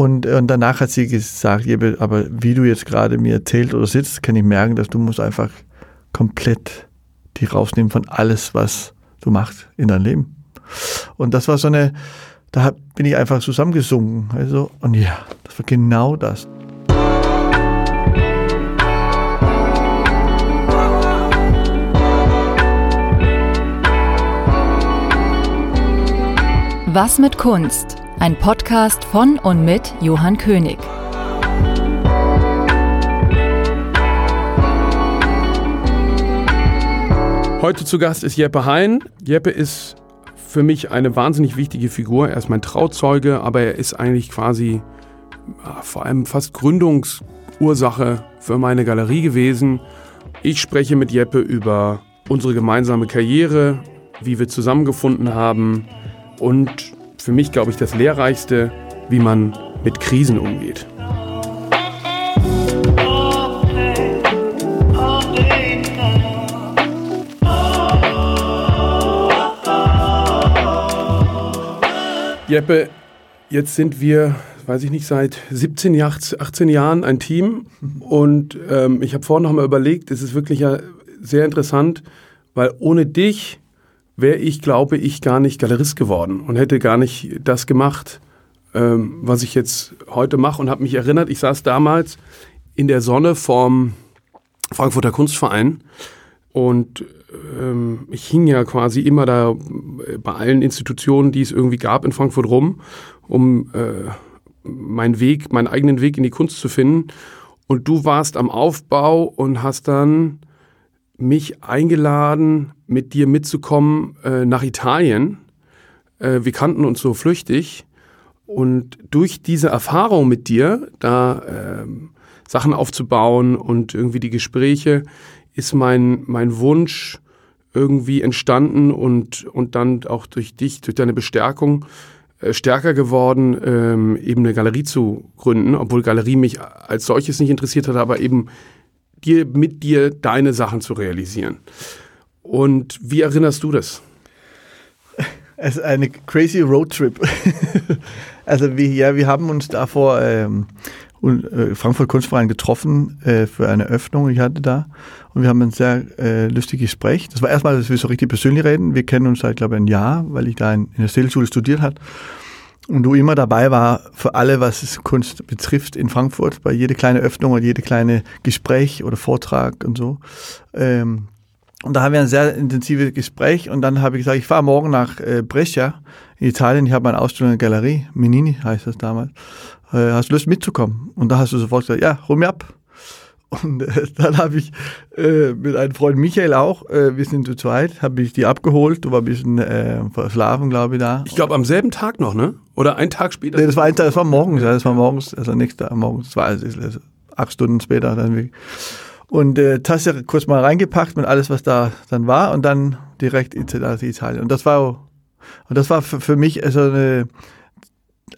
Und, und danach hat sie gesagt, aber wie du jetzt gerade mir erzählt oder sitzt, kann ich merken, dass du musst einfach komplett die rausnehmen von alles, was du machst in deinem Leben. Und das war so eine, da bin ich einfach zusammengesunken. Also, und ja, das war genau das. Was mit Kunst? Ein Podcast von und mit Johann König. Heute zu Gast ist Jeppe Hein. Jeppe ist für mich eine wahnsinnig wichtige Figur. Er ist mein Trauzeuge, aber er ist eigentlich quasi vor allem fast Gründungsursache für meine Galerie gewesen. Ich spreche mit Jeppe über unsere gemeinsame Karriere, wie wir zusammengefunden haben und für mich, glaube ich, das Lehrreichste, wie man mit Krisen umgeht. Jeppe, jetzt sind wir, weiß ich nicht, seit 17, 18 Jahren ein Team und ähm, ich habe vorhin noch mal überlegt, es ist wirklich ja sehr interessant, weil ohne dich wäre ich, glaube ich, gar nicht Galerist geworden und hätte gar nicht das gemacht, ähm, was ich jetzt heute mache und habe mich erinnert, ich saß damals in der Sonne vorm Frankfurter Kunstverein und ähm, ich hing ja quasi immer da bei allen Institutionen, die es irgendwie gab in Frankfurt rum, um äh, meinen Weg, meinen eigenen Weg in die Kunst zu finden. Und du warst am Aufbau und hast dann mich eingeladen, mit dir mitzukommen äh, nach Italien. Äh, wir kannten uns so flüchtig. Und durch diese Erfahrung mit dir, da äh, Sachen aufzubauen und irgendwie die Gespräche, ist mein, mein Wunsch irgendwie entstanden und, und dann auch durch dich, durch deine Bestärkung äh, stärker geworden, ähm, eben eine Galerie zu gründen, obwohl Galerie mich als solches nicht interessiert hat, aber eben dir, mit dir deine Sachen zu realisieren. Und wie erinnerst du das? Es ist eine crazy Roadtrip. also wir, ja, wir haben uns davor ähm, äh, Frankfurt Kunstverein getroffen äh, für eine Öffnung, ich hatte da. Und wir haben ein sehr äh, lustiges Gespräch. Das war erstmal, dass wir so richtig persönlich reden. Wir kennen uns seit, glaube ich, ein Jahr, weil ich da in, in der Stilschule studiert habe. Und du immer dabei war für alle, was Kunst betrifft in Frankfurt, bei jede kleine Öffnung oder jede kleine Gespräch oder Vortrag und so. Ähm, und da haben wir ein sehr intensives Gespräch und dann habe ich gesagt, ich fahre morgen nach äh, Brescia in Italien. Ich habe eine Ausstellung in der Galerie, Menini heißt das damals. Äh, hast du Lust mitzukommen? Und da hast du sofort gesagt, ja, hol mir ab. Und äh, dann habe ich äh, mit einem Freund Michael auch, äh, wir sind zu zweit, habe ich die abgeholt. Du war ein bisschen äh, verschlafen, glaube ich, da. Ich glaube am selben Tag noch, ne? Oder einen Tag später? Nee, das war, ein das war morgens, ja, das war morgens, also nächster morgens, war also, also acht Stunden später dann. Wie. Und äh, Tasse kurz mal reingepackt mit alles, was da dann war und dann direkt in Italien. Und das war, und das war für, für mich also eine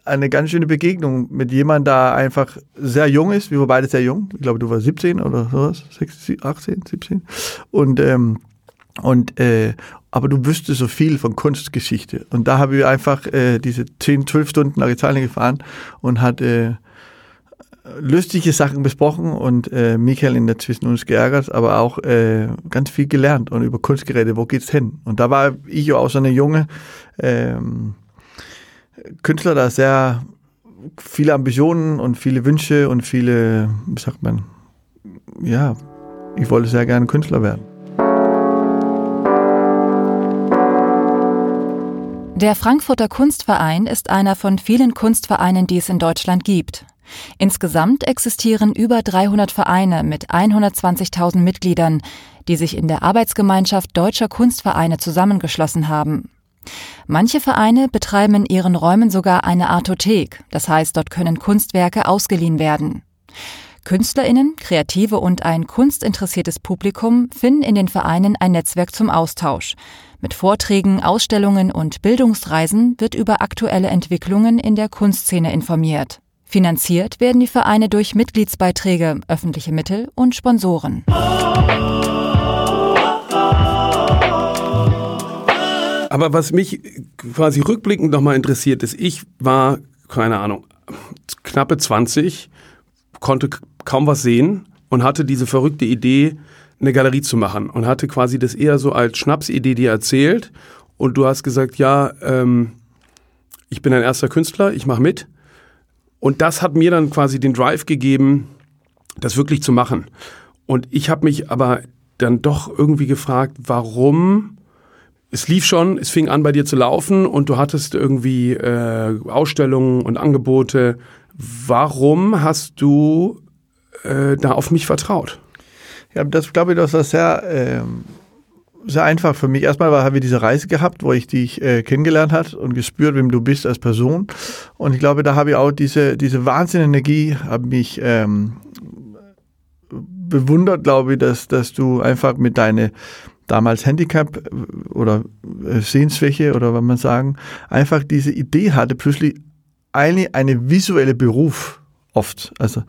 eine ganz schöne Begegnung mit jemandem, der einfach sehr jung ist. Wir waren beide sehr jung. Ich glaube, du warst 17 oder sowas, 18, 17. Und, ähm, und äh, aber du wüsstest so viel von Kunstgeschichte. Und da haben wir einfach äh, diese 10, 12 Stunden nach Italien gefahren und hat äh, lustige Sachen besprochen und äh, Michael in der Zwischen uns geärgert, aber auch äh, ganz viel gelernt und über Kunst geredet, wo geht's hin? Und da war ich auch so eine junge ähm, Künstler, der sehr viele Ambitionen und viele Wünsche und viele, wie sagt man, ja, ich wollte sehr gerne Künstler werden. Der Frankfurter Kunstverein ist einer von vielen Kunstvereinen, die es in Deutschland gibt. Insgesamt existieren über 300 Vereine mit 120.000 Mitgliedern, die sich in der Arbeitsgemeinschaft deutscher Kunstvereine zusammengeschlossen haben. Manche Vereine betreiben in ihren Räumen sogar eine Artothek, das heißt, dort können Kunstwerke ausgeliehen werden. Künstlerinnen, Kreative und ein kunstinteressiertes Publikum finden in den Vereinen ein Netzwerk zum Austausch. Mit Vorträgen, Ausstellungen und Bildungsreisen wird über aktuelle Entwicklungen in der Kunstszene informiert. Finanziert werden die Vereine durch Mitgliedsbeiträge, öffentliche Mittel und Sponsoren. Aber was mich quasi rückblickend nochmal interessiert ist, ich war keine Ahnung, knappe 20, konnte kaum was sehen und hatte diese verrückte Idee, eine Galerie zu machen und hatte quasi das eher so als Schnapsidee dir erzählt und du hast gesagt, ja, ähm, ich bin ein erster Künstler, ich mache mit. Und das hat mir dann quasi den Drive gegeben, das wirklich zu machen. Und ich habe mich aber dann doch irgendwie gefragt, warum es lief schon, es fing an bei dir zu laufen und du hattest irgendwie äh, Ausstellungen und Angebote. Warum hast du äh, da auf mich vertraut? Ja, das glaube ich, das war sehr, ähm, sehr einfach für mich. Erstmal haben wir diese Reise gehabt, wo ich dich äh, kennengelernt hat und gespürt, wem du bist als Person. Und ich glaube, da habe ich auch diese, diese Wahnsinnenergie, habe mich ähm, bewundert, glaube ich, dass, dass du einfach mit deiner damals Handicap äh, oder äh, Sehensschwäche oder was man sagen, einfach diese Idee hatte, plötzlich eine, eine visuelle Beruf oft. Also,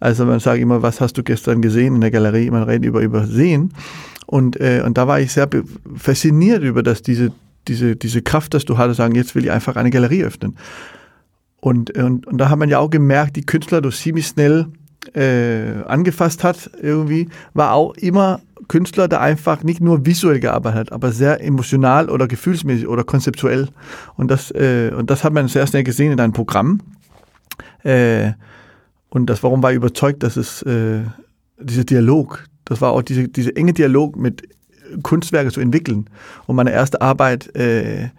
also man sagt immer, was hast du gestern gesehen in der Galerie? Man redet über Übersehen. Und, äh, und da war ich sehr fasziniert über das, diese, diese, diese Kraft, dass du hattest, sagen, jetzt will ich einfach eine Galerie öffnen. Und, und, und da hat man ja auch gemerkt, die Künstler durch ziemlich schnell äh, angefasst hat, irgendwie, war auch immer Künstler, der einfach nicht nur visuell gearbeitet hat, aber sehr emotional oder gefühlsmäßig oder konzeptuell. Und das, äh, und das hat man sehr schnell gesehen in deinem Programm. Äh, und das, warum war ich überzeugt, dass es äh, dieser Dialog, das war auch diese, diese enge Dialog mit Kunstwerke zu entwickeln. Und meine erste Arbeit äh,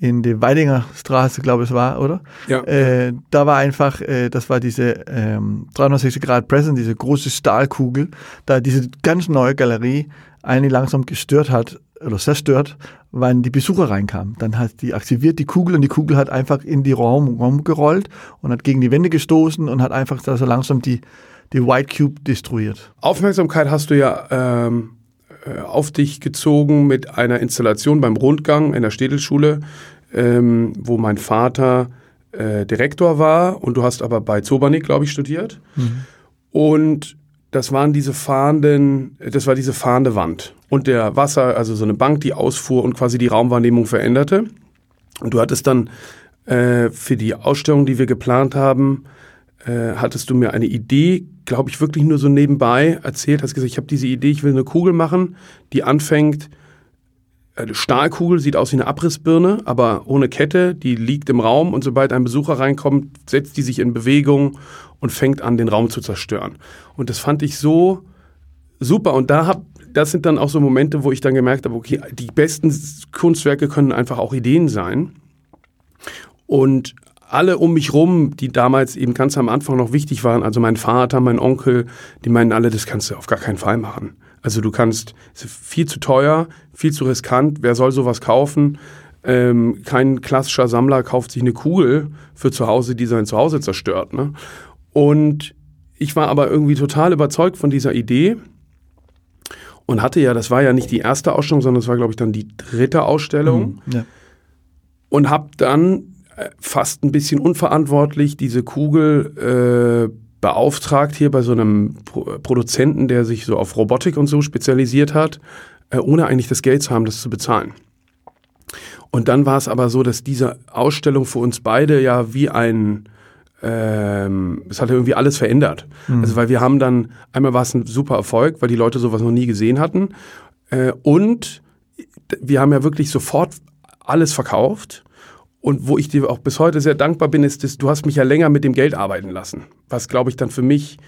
in der Weidinger Straße, glaube ich, war, oder? Ja. Äh, da war einfach, äh, das war diese ähm, 360 Grad Present, diese große Stahlkugel, da diese ganz neue Galerie eigentlich langsam gestört hat oder zerstört, wann die Besucher reinkamen. Dann hat die aktiviert die Kugel und die Kugel hat einfach in die Raum, Raum gerollt und hat gegen die Wände gestoßen und hat einfach so langsam die, die White Cube destruiert. Aufmerksamkeit hast du ja ähm, äh, auf dich gezogen mit einer Installation beim Rundgang in der Städelschule, ähm, wo mein Vater äh, Direktor war und du hast aber bei Zobernik, glaube ich, studiert. Mhm. Und das waren diese fahrenden, das war diese fahrende Wand und der Wasser, also so eine Bank, die ausfuhr und quasi die Raumwahrnehmung veränderte. Und du hattest dann äh, für die Ausstellung, die wir geplant haben, äh, hattest du mir eine Idee, glaube ich, wirklich nur so nebenbei erzählt, hast gesagt, ich habe diese Idee, ich will eine Kugel machen, die anfängt, eine Stahlkugel sieht aus wie eine Abrissbirne, aber ohne Kette, die liegt im Raum und sobald ein Besucher reinkommt, setzt die sich in Bewegung und fängt an, den Raum zu zerstören. Und das fand ich so super und da hab, das sind dann auch so Momente, wo ich dann gemerkt habe, okay, die besten Kunstwerke können einfach auch Ideen sein. Und alle um mich rum, die damals eben ganz am Anfang noch wichtig waren, also mein Vater, mein Onkel, die meinen alle, das kannst du auf gar keinen Fall machen. Also du kannst, viel zu teuer, viel zu riskant, wer soll sowas kaufen? Ähm, kein klassischer Sammler kauft sich eine Kugel für zu Hause, die sein Zuhause zerstört. Ne? Und ich war aber irgendwie total überzeugt von dieser Idee und hatte ja, das war ja nicht die erste Ausstellung, sondern es war, glaube ich, dann die dritte Ausstellung. Mhm, ja. Und habe dann fast ein bisschen unverantwortlich diese Kugel äh, beauftragt hier bei so einem Pro Produzenten, der sich so auf Robotik und so spezialisiert hat, äh, ohne eigentlich das Geld zu haben, das zu bezahlen. Und dann war es aber so, dass diese Ausstellung für uns beide ja wie ein ähm, es hat irgendwie alles verändert. Mhm. Also weil wir haben dann, einmal war es ein super Erfolg, weil die Leute sowas noch nie gesehen hatten. Äh, und wir haben ja wirklich sofort alles verkauft und wo ich dir auch bis heute sehr dankbar bin, ist, dass du hast mich ja länger mit dem Geld arbeiten lassen. Was, glaube ich, dann für mich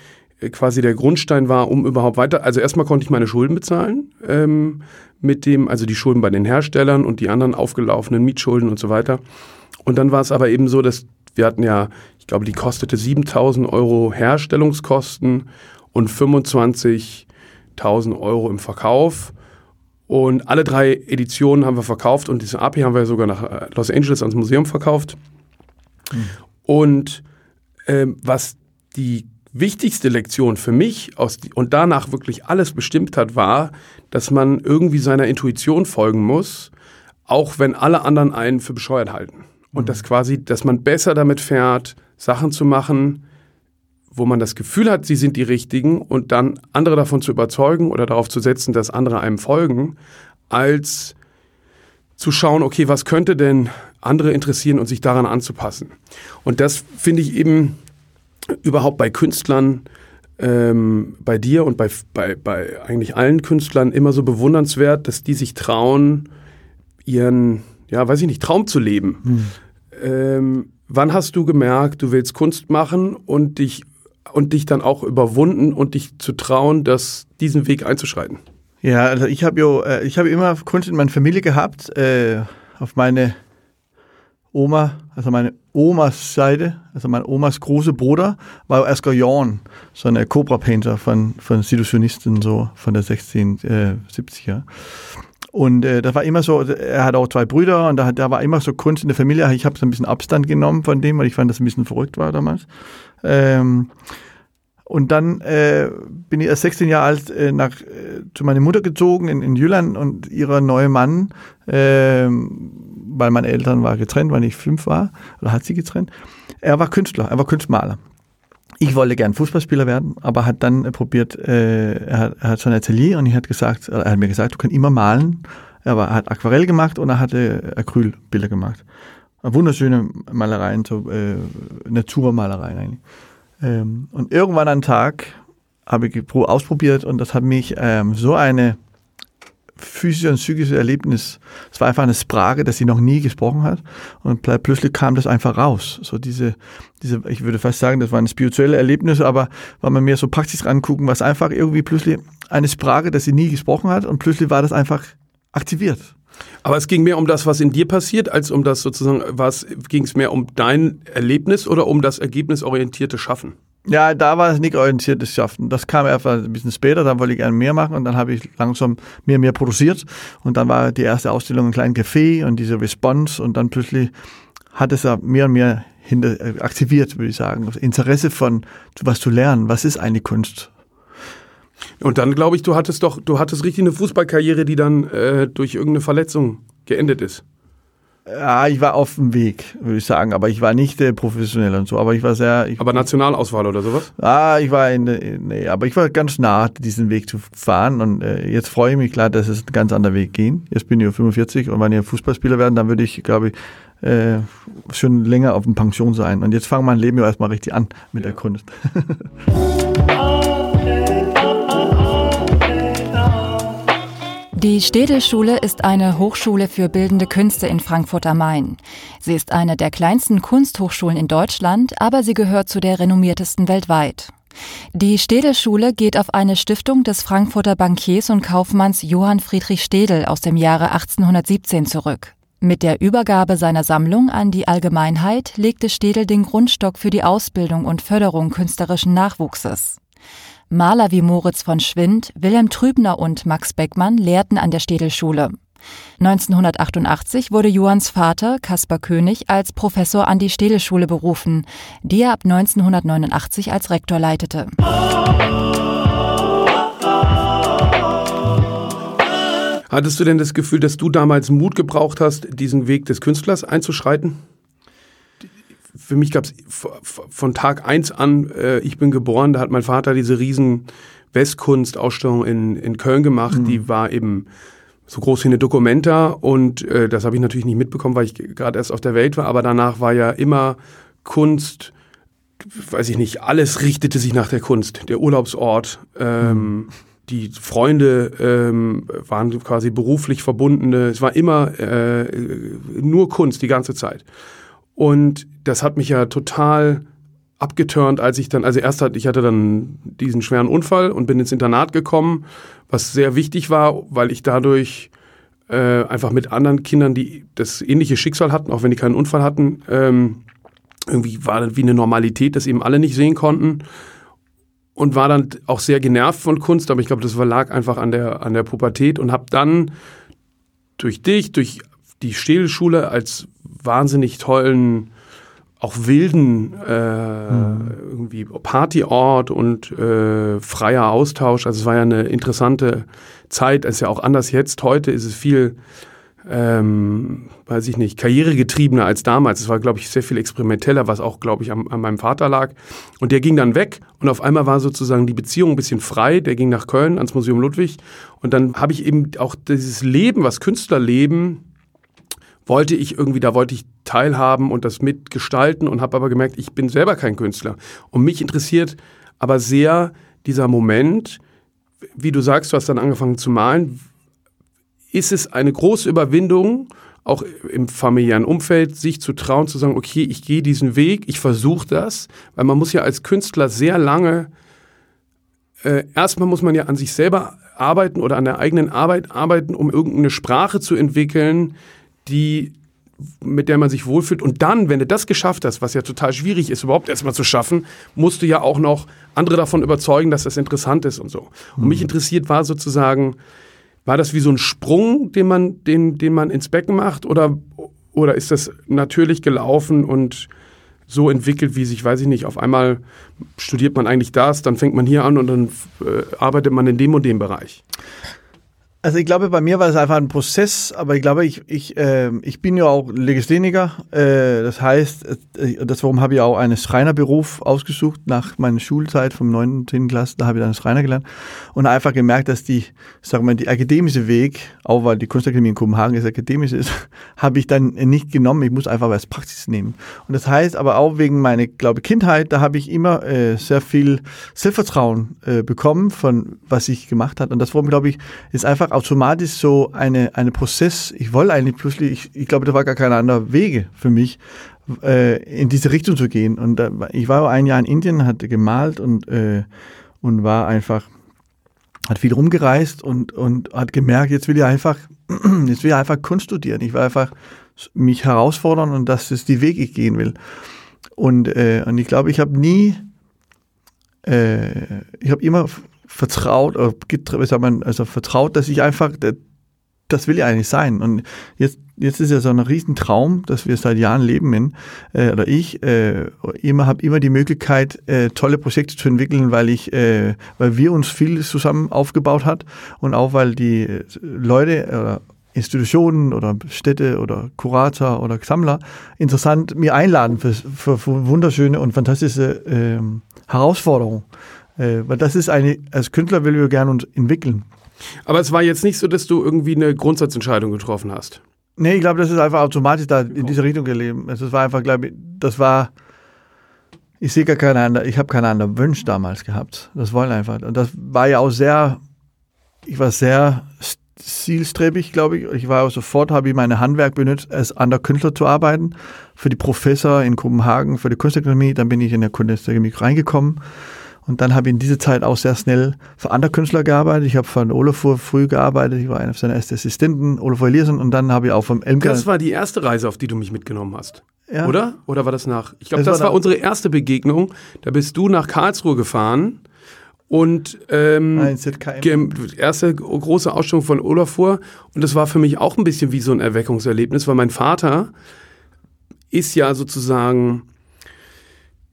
äh, quasi der Grundstein war, um überhaupt weiter. Also erstmal konnte ich meine Schulden bezahlen ähm, mit dem, also die Schulden bei den Herstellern und die anderen aufgelaufenen Mietschulden und so weiter. Und dann war es aber eben so, dass wir hatten ja, ich glaube, die kostete 7000 Euro Herstellungskosten und 25.000 Euro im Verkauf. Und alle drei Editionen haben wir verkauft und diese AP haben wir sogar nach äh, Los Angeles ans Museum verkauft. Mhm. Und ähm, was die wichtigste Lektion für mich aus und danach wirklich alles bestimmt hat, war, dass man irgendwie seiner Intuition folgen muss, auch wenn alle anderen einen für bescheuert halten. Und mhm. dass quasi, dass man besser damit fährt, Sachen zu machen, wo man das Gefühl hat, sie sind die Richtigen und dann andere davon zu überzeugen oder darauf zu setzen, dass andere einem folgen, als zu schauen, okay, was könnte denn andere interessieren und sich daran anzupassen. Und das finde ich eben überhaupt bei Künstlern, ähm, bei dir und bei, bei, bei eigentlich allen Künstlern immer so bewundernswert, dass die sich trauen, ihren, ja, weiß ich nicht, Traum zu leben. Hm. Ähm, wann hast du gemerkt, du willst Kunst machen und dich, und dich dann auch überwunden und dich zu trauen, das, diesen Weg einzuschreiten? Ja, also ich habe ja, äh, ich immer Kunst in meiner Familie gehabt, äh, auf meine Oma, also meine Omas Seite, also mein Omas große Bruder, war Oskar Jorn, so ein Cobra-Painter von, von Situationisten, so von der 1670er. Und äh, das war immer so, er hat auch zwei Brüder und da, da war immer so Kunst in der Familie. Ich habe so ein bisschen Abstand genommen von dem, weil ich fand, das ein bisschen verrückt war damals. Ähm, und dann äh, bin ich erst 16 Jahre alt äh, nach, äh, zu meiner Mutter gezogen in, in Jylland und ihrer neue Mann, äh, weil meine Eltern waren getrennt, weil ich fünf war, oder hat sie getrennt. Er war Künstler, er war Kunstmaler. Ich wollte gern Fußballspieler werden, aber hat dann äh, probiert, äh, er, hat, er hat so ein Atelier und ich hat gesagt, er hat mir gesagt, du kannst immer malen. Er, war, er hat Aquarell gemacht und er hatte Acrylbilder gemacht. Wunderschöne Malereien, so äh, Naturmalereien eigentlich. Ähm, und irgendwann einen Tag habe ich ausprobiert und das hat mich ähm, so eine physische und psychische Erlebnis. Es war einfach eine Sprache, dass sie noch nie gesprochen hat. Und plötzlich kam das einfach raus. So diese, diese, ich würde fast sagen, das war ein spirituelles Erlebnis, aber wenn man mir so praktisch angucken, war es einfach irgendwie plötzlich eine Sprache, dass sie nie gesprochen hat und plötzlich war das einfach aktiviert. Aber es ging mehr um das, was in dir passiert, als um das sozusagen, was ging es mehr um dein Erlebnis oder um das ergebnisorientierte Schaffen? Ja, da war es nicht orientiertes Schaffen. Das kam einfach ein bisschen später, dann wollte ich gerne mehr machen und dann habe ich langsam mehr und mehr produziert. Und dann war die erste Ausstellung ein kleines Café und diese Response und dann plötzlich hat es ja mehr und mehr hinter, äh, aktiviert, würde ich sagen. Das Interesse von was zu lernen, was ist eine Kunst? Und dann glaube ich, du hattest doch, du hattest richtig eine Fußballkarriere, die dann äh, durch irgendeine Verletzung geendet ist. Ja, ich war auf dem Weg, würde ich sagen, aber ich war nicht äh, professionell und so, aber ich war sehr. Ich, aber Nationalauswahl oder sowas? Ah, ich war in, nee, aber ich war ganz nah, diesen Weg zu fahren und äh, jetzt freue ich mich klar, dass es ein ganz anderer Weg ging. Jetzt bin ich 45 und wenn ich Fußballspieler werden, dann würde ich, glaube ich, äh, schon länger auf dem Pension sein. Und jetzt fange mein Leben ja erstmal richtig an mit ja. der Kunst. Die Städelschule ist eine Hochschule für bildende Künste in Frankfurt am Main. Sie ist eine der kleinsten Kunsthochschulen in Deutschland, aber sie gehört zu der renommiertesten weltweit. Die Städelschule geht auf eine Stiftung des Frankfurter Bankiers und Kaufmanns Johann Friedrich Städel aus dem Jahre 1817 zurück. Mit der Übergabe seiner Sammlung an die Allgemeinheit legte Städel den Grundstock für die Ausbildung und Förderung künstlerischen Nachwuchses. Maler wie Moritz von Schwind, Wilhelm Trübner und Max Beckmann lehrten an der Städelschule. 1988 wurde Johanns Vater, Kaspar König, als Professor an die Städelschule berufen, die er ab 1989 als Rektor leitete. Hattest du denn das Gefühl, dass du damals Mut gebraucht hast, diesen Weg des Künstlers einzuschreiten? Für mich gab es von Tag eins an, äh, ich bin geboren, da hat mein Vater diese riesen Westkunstausstellung in, in Köln gemacht, mhm. die war eben so groß wie eine Documenta und äh, das habe ich natürlich nicht mitbekommen, weil ich gerade erst auf der Welt war, aber danach war ja immer Kunst, weiß ich nicht, alles richtete sich nach der Kunst, der Urlaubsort, ähm, mhm. die Freunde ähm, waren quasi beruflich verbundene, es war immer äh, nur Kunst die ganze Zeit. Und das hat mich ja total abgeturnt, als ich dann, also erst hatte ich hatte dann diesen schweren Unfall und bin ins Internat gekommen, was sehr wichtig war, weil ich dadurch äh, einfach mit anderen Kindern, die das ähnliche Schicksal hatten, auch wenn die keinen Unfall hatten, ähm, irgendwie war das wie eine Normalität, dass eben alle nicht sehen konnten. Und war dann auch sehr genervt von Kunst, aber ich glaube, das lag einfach an der an der Pubertät und habe dann durch dich, durch die Städelschule als wahnsinnig tollen, auch wilden äh, mhm. irgendwie Partyort und äh, freier Austausch. Also es war ja eine interessante Zeit. Es ist ja auch anders jetzt. Heute ist es viel, ähm, weiß ich nicht, karrieregetriebener als damals. Es war, glaube ich, sehr viel experimenteller, was auch, glaube ich, an, an meinem Vater lag. Und der ging dann weg und auf einmal war sozusagen die Beziehung ein bisschen frei. Der ging nach Köln ans Museum Ludwig und dann habe ich eben auch dieses Leben, was Künstlerleben wollte ich irgendwie, da wollte ich teilhaben und das mitgestalten und habe aber gemerkt, ich bin selber kein Künstler. Und mich interessiert aber sehr dieser Moment, wie du sagst, du hast dann angefangen zu malen. Ist es eine große Überwindung, auch im familiären Umfeld, sich zu trauen, zu sagen, okay, ich gehe diesen Weg, ich versuche das, weil man muss ja als Künstler sehr lange, äh, erstmal muss man ja an sich selber arbeiten oder an der eigenen Arbeit arbeiten, um irgendeine Sprache zu entwickeln, die mit der man sich wohlfühlt. Und dann, wenn du das geschafft hast, was ja total schwierig ist, überhaupt erstmal zu schaffen, musst du ja auch noch andere davon überzeugen, dass das interessant ist und so. Und mhm. mich interessiert war sozusagen, war das wie so ein Sprung, den man, den, den man ins Becken macht, oder, oder ist das natürlich gelaufen und so entwickelt, wie sich, weiß ich nicht, auf einmal studiert man eigentlich das, dann fängt man hier an und dann äh, arbeitet man in dem und dem Bereich? Also ich glaube, bei mir war es einfach ein Prozess, aber ich glaube, ich, ich, äh, ich bin ja auch Legastheniker. Äh, das heißt, äh, das warum habe ich auch einen Schreinerberuf ausgesucht nach meiner Schulzeit vom 9. 10. Klasse, da habe ich dann Schreiner gelernt und einfach gemerkt, dass die, sagen wir, die akademische Weg, auch weil die Kunstakademie in Kopenhagen ist akademisch ist, habe ich dann nicht genommen. Ich muss einfach was Praxis nehmen. Und das heißt aber auch wegen meiner, glaube Kindheit, da habe ich immer äh, sehr viel Selbstvertrauen äh, bekommen von was ich gemacht habe. Und das warum glaube ich, ist einfach einfach automatisch so eine, eine Prozess. Ich wollte eigentlich plötzlich, ich, ich glaube, da war gar kein anderer Wege für mich, äh, in diese Richtung zu gehen. Und äh, ich war ein Jahr in Indien, hatte gemalt und, äh, und war einfach, hat viel rumgereist und, und hat gemerkt, jetzt will ich einfach, jetzt will ich einfach Kunst studieren. Ich will einfach mich herausfordern und das ist die Weg, ich gehen will. Und, äh, und ich glaube, ich habe nie, äh, ich habe immer vertraut, oder man, also vertraut, dass ich einfach, das will ich eigentlich sein. Und jetzt, jetzt ist ja so ein Riesentraum, dass wir seit Jahren leben in, äh, oder ich, äh, immer habe immer die Möglichkeit, äh, tolle Projekte zu entwickeln, weil ich, äh, weil wir uns viel zusammen aufgebaut hat und auch weil die Leute oder Institutionen oder Städte oder Kurator oder Sammler interessant mir einladen für, für, für wunderschöne und fantastische äh, Herausforderungen. Äh, weil das ist eine, als Künstler will wir gerne uns entwickeln. Aber es war jetzt nicht so, dass du irgendwie eine Grundsatzentscheidung getroffen hast. Nee, ich glaube, das ist einfach automatisch da in diese Richtung gelebt. Also es war einfach, glaube ich, das war, ich sehe gar keine andere, ich habe keine anderen Wünsche damals gehabt. Das wollen einfach. Und das war ja auch sehr, ich war sehr zielstrebig, glaube ich. Ich war auch sofort, habe ich meine Handwerk benutzt, als an der Künstler zu arbeiten. Für die Professor in Kopenhagen, für die Kunstakademie. Dann bin ich in der Kunstakademie reingekommen und dann habe ich in dieser Zeit auch sehr schnell für andere Künstler gearbeitet. Ich habe von Olafur früh gearbeitet. Ich war einer seiner ersten Assistenten, Olafur Eliasson. Und dann habe ich auch vom Elmker... Das war die erste Reise, auf die du mich mitgenommen hast. Ja. Oder? Oder war das nach? Ich glaube, das, das, war, war unsere erste Begegnung. Da bist du nach Karlsruhe gefahren und ähm, Nein, erste große Ausstellung von Olafur. Und das war für mich auch ein bisschen wie so ein Erweckungserlebnis, weil mein Vater ist ja sozusagen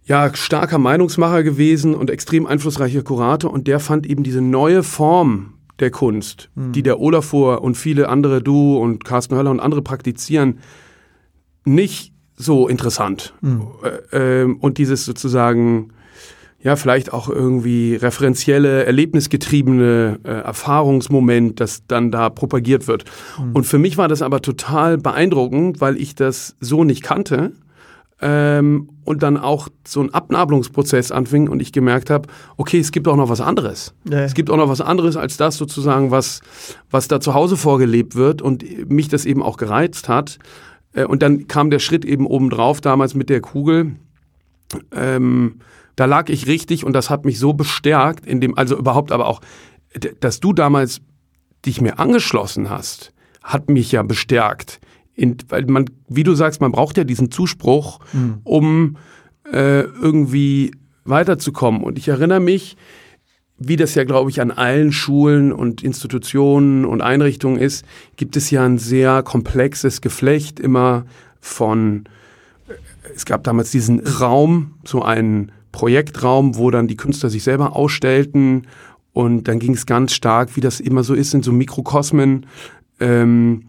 ja, starker Meinungsmacher gewesen und extrem einflussreicher Kurator und der fand eben diese neue Form der Kunst, mhm. die der Olafur und viele andere, du und Carsten Höller und andere praktizieren, nicht so interessant. Mhm. Äh, äh, und dieses sozusagen, ja, vielleicht auch irgendwie referenzielle, erlebnisgetriebene äh, Erfahrungsmoment, das dann da propagiert wird. Mhm. Und für mich war das aber total beeindruckend, weil ich das so nicht kannte ähm, und dann auch so ein Abnabelungsprozess anfing und ich gemerkt habe, okay, es gibt auch noch was anderes. Ja. Es gibt auch noch was anderes als das sozusagen, was, was da zu Hause vorgelebt wird und mich das eben auch gereizt hat. Äh, und dann kam der Schritt eben obendrauf, damals mit der Kugel. Ähm, da lag ich richtig und das hat mich so bestärkt, in dem, also überhaupt aber auch, dass du damals dich mir angeschlossen hast, hat mich ja bestärkt in, weil man, wie du sagst, man braucht ja diesen Zuspruch, mhm. um äh, irgendwie weiterzukommen. Und ich erinnere mich, wie das ja, glaube ich, an allen Schulen und Institutionen und Einrichtungen ist, gibt es ja ein sehr komplexes Geflecht immer von, es gab damals diesen Raum, so einen Projektraum, wo dann die Künstler sich selber ausstellten und dann ging es ganz stark, wie das immer so ist, in so Mikrokosmen. Ähm,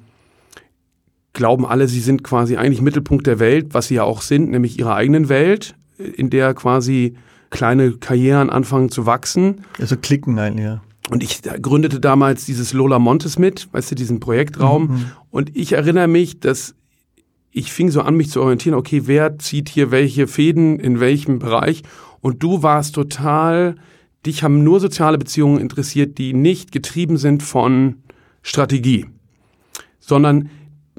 glauben alle, sie sind quasi eigentlich Mittelpunkt der Welt, was sie ja auch sind, nämlich ihrer eigenen Welt, in der quasi kleine Karrieren anfangen zu wachsen. Also klicken eigentlich, ja. Und ich gründete damals dieses Lola Montes mit, weißt du, diesen Projektraum. Mhm. Und ich erinnere mich, dass ich fing so an, mich zu orientieren, okay, wer zieht hier welche Fäden in welchem Bereich? Und du warst total, dich haben nur soziale Beziehungen interessiert, die nicht getrieben sind von Strategie, sondern,